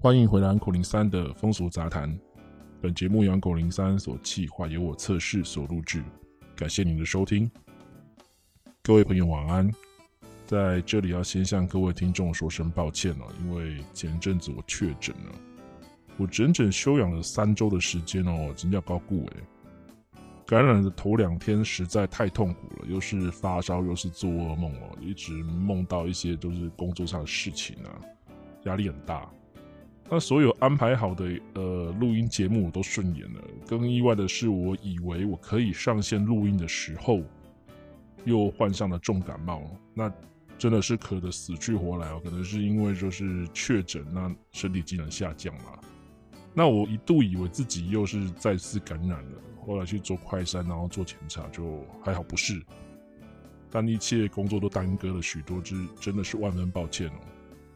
欢迎回来，Uncle03 的风俗杂谈。本节目由 Uncle03 所企划，由我测试所录制。感谢您的收听，各位朋友晚安。在这里要先向各位听众说声抱歉了，因为前阵子我确诊了，我整整休养了三周的时间哦，真叫高顾诶。感染的头两天实在太痛苦了，又是发烧，又是做噩梦哦，一直梦到一些都是工作上的事情啊，压力很大。那所有安排好的呃录音节目我都顺延了，更意外的是，我以为我可以上线录音的时候，又患上了重感冒，那真的是咳得死去活来哦，可能是因为就是确诊，那身体机能下降嘛。那我一度以为自己又是再次感染了，后来去做快筛，然后做检查，就还好不是，但一切工作都耽搁了许多，之真的是万分抱歉哦。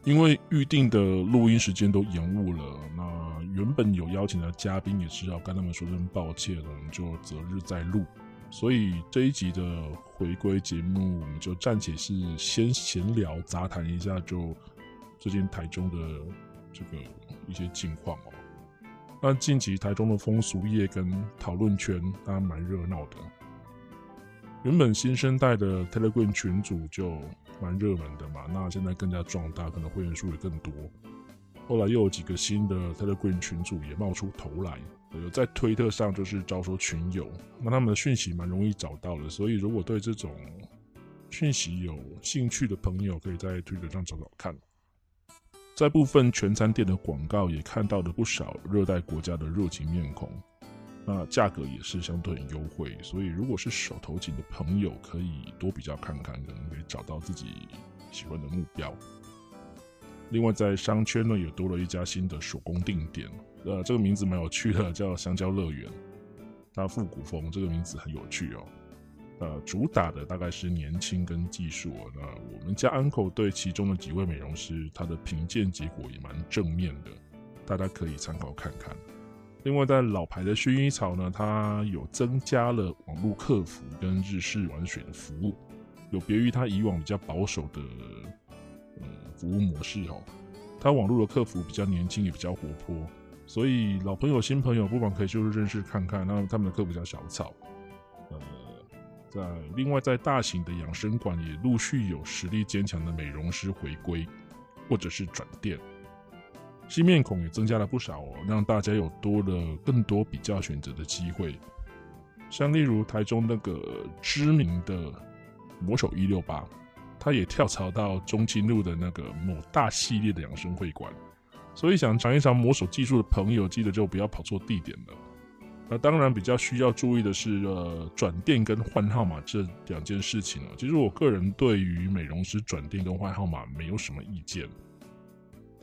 因为预定的录音时间都延误了，那原本有邀请的嘉宾也是要跟他们说声抱歉了，我们就择日再录。所以这一集的回归节目，我们就暂且是先闲聊杂谈一下，就最近台中的这个一些近况哦。那近期台中的风俗业跟讨论圈当然蛮热闹的，原本新生代的 Telegram 群组就。蛮热门的嘛，那现在更加壮大，可能会员数也更多。后来又有几个新的 Telegram 群组也冒出头来，有在推特上就是招收群友，那他们的讯息蛮容易找到的。所以如果对这种讯息有兴趣的朋友，可以在推特上找找看。在部分全餐店的广告也看到了不少热带国家的热情面孔。那价格也是相对很优惠，所以如果是手头紧的朋友，可以多比较看看，可能可以找到自己喜欢的目标。另外，在商圈呢，也多了一家新的手工定点，呃，这个名字蛮有趣的，叫香蕉乐园。它复古风，这个名字很有趣哦。呃，主打的大概是年轻跟技术。那我们家 uncle 对其中的几位美容师，他的评鉴结果也蛮正面的，大家可以参考看看。另外，在老牌的薰衣草呢，它有增加了网络客服跟日式玩水的服务，有别于它以往比较保守的呃服务模式哦。它网络的客服比较年轻，也比较活泼，所以老朋友、新朋友不妨可以就是认识看看。那他们的客服叫小草，呃，在另外在大型的养生馆也陆续有实力坚强的美容师回归，或者是转店。新面孔也增加了不少哦，让大家有多了更多比较选择的机会。像例如台中那个知名的魔手一六八，他也跳槽到中清路的那个某大系列的养生会馆。所以想尝一尝魔手技术的朋友，记得就不要跑错地点了。那当然比较需要注意的是，呃，转店跟换号码这两件事情哦。其实我个人对于美容师转店跟换号码没有什么意见。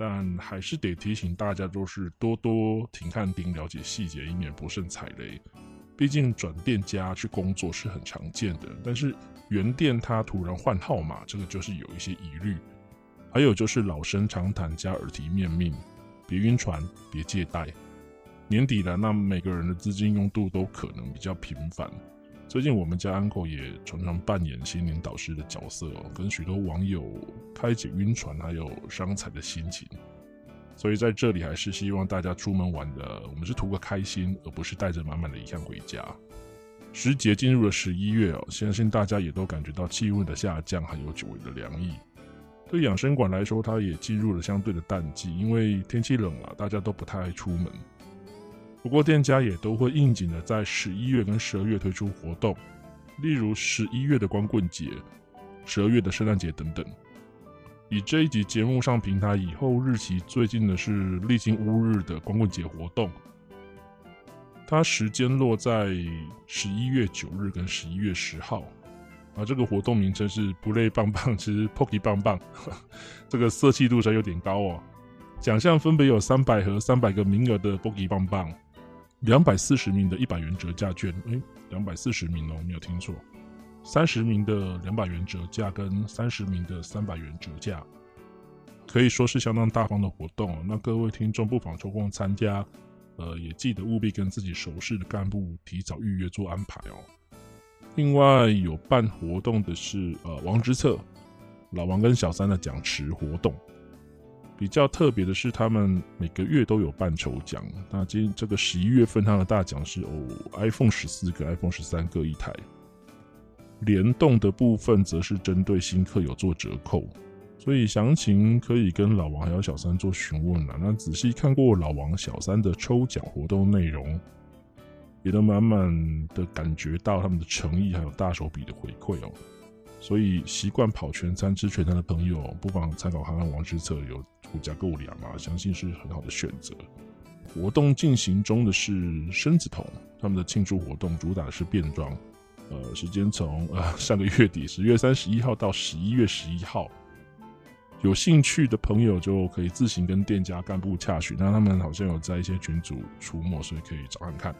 但还是得提醒大家，都是多多停看盯，了解细节，以免不慎踩雷。毕竟转店家去工作是很常见的，但是原店他突然换号码，这个就是有一些疑虑。还有就是老生常谈加耳提面命，别晕船，别借贷。年底了，那每个人的资金用度都可能比较频繁。最近我们家 uncle 也常常扮演心灵导师的角色哦，跟许多网友开解晕船还有伤财的心情。所以在这里还是希望大家出门玩的，我们是图个开心，而不是带着满满的遗憾回家。时节进入了十一月哦，相信大家也都感觉到气温的下降，还有久违的凉意。对养生馆来说，它也进入了相对的淡季，因为天气冷了，大家都不太爱出门。不过店家也都会应景的在十一月跟十二月推出活动，例如十一月的光棍节、十二月的圣诞节等等。以这一集节目上平台以后日期最近的是历经乌日的光棍节活动，它时间落在十一月九日跟十一月十号，啊，这个活动名称是不累棒棒之 Pocky 棒棒，这个色气度上有点高哦。奖项分别有三百和三百个名额的 Pocky 棒棒，两百四十名的一百元折价券，诶，两百四十名哦，没有听错。三十名的两百元折价跟三十名的三百元折价，可以说是相当大方的活动。哦那各位听众不妨抽空参加，呃，也记得务必跟自己熟识的干部提早预约做安排哦。另外有办活动的是呃王之策，老王跟小三的奖池活动。比较特别的是，他们每个月都有办抽奖。那今这个十一月份，他的大奖是哦 iPhone 十四跟 iPhone 十三各一台。联动的部分则是针对新客有做折扣，所以详情可以跟老王还有小三做询问了。那仔细看过老王小三的抽奖活动内容，也能满满的感觉到他们的诚意还有大手笔的回馈哦。所以习惯跑全餐吃全餐的朋友，不妨参考看看王之策有五家购粮啊，相信是很好的选择。活动进行中的是生子桶，他们的庆祝活动主打的是变装。呃，时间从呃 上个月底十月三十一号到十一月十一号，有兴趣的朋友就可以自行跟店家干部洽询。那他们好像有在一些群组出没，所以可以找看看。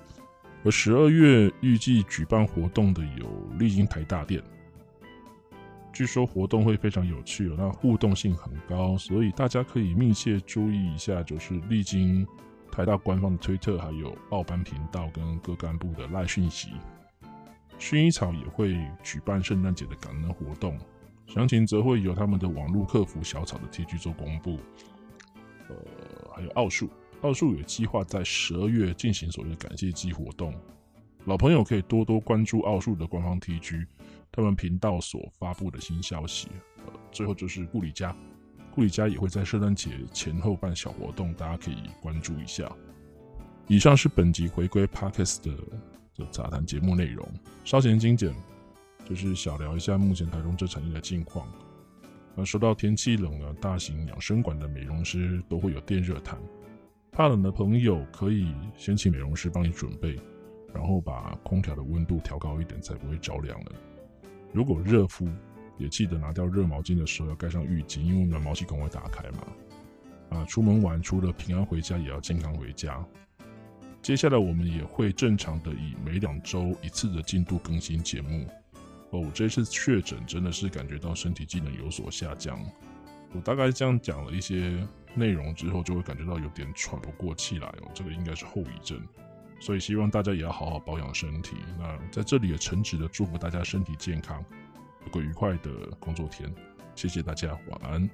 而十二月预计举办活动的有丽晶台大店，据说活动会非常有趣，那互动性很高，所以大家可以密切注意一下，就是历经台大官方的推特，还有报班频道跟各干部的赖讯息。薰衣草也会举办圣诞节的感恩活动，详情则会由他们的网络客服小草的 TG 做公布。呃，还有奥数，奥数有计划在十二月进行所谓的感谢祭活动，老朋友可以多多关注奥数的官方 TG，他们频道所发布的新消息。呃，最后就是顾里家，顾里家也会在圣诞节前后办小活动，大家可以关注一下。以上是本集回归 Parkes 的的。杂谈节目内容稍显精简，就是小聊一下目前台中这产业的近况。那说到天气冷了，大型养生馆的美容师都会有电热毯，怕冷的朋友可以先请美容师帮你准备，然后把空调的温度调高一点，才不会着凉了。如果热敷，也记得拿掉热毛巾的时候要盖上浴巾，因为暖毛细孔会打开嘛。啊，出门玩除了平安回家，也要健康回家。接下来我们也会正常的以每两周一次的进度更新节目。哦，我这次确诊真的是感觉到身体机能有所下降。我大概这样讲了一些内容之后，就会感觉到有点喘不过气来哦，这个应该是后遗症。所以希望大家也要好好保养身体。那在这里也诚挚的祝福大家身体健康，有个愉快的工作天。谢谢大家，晚安。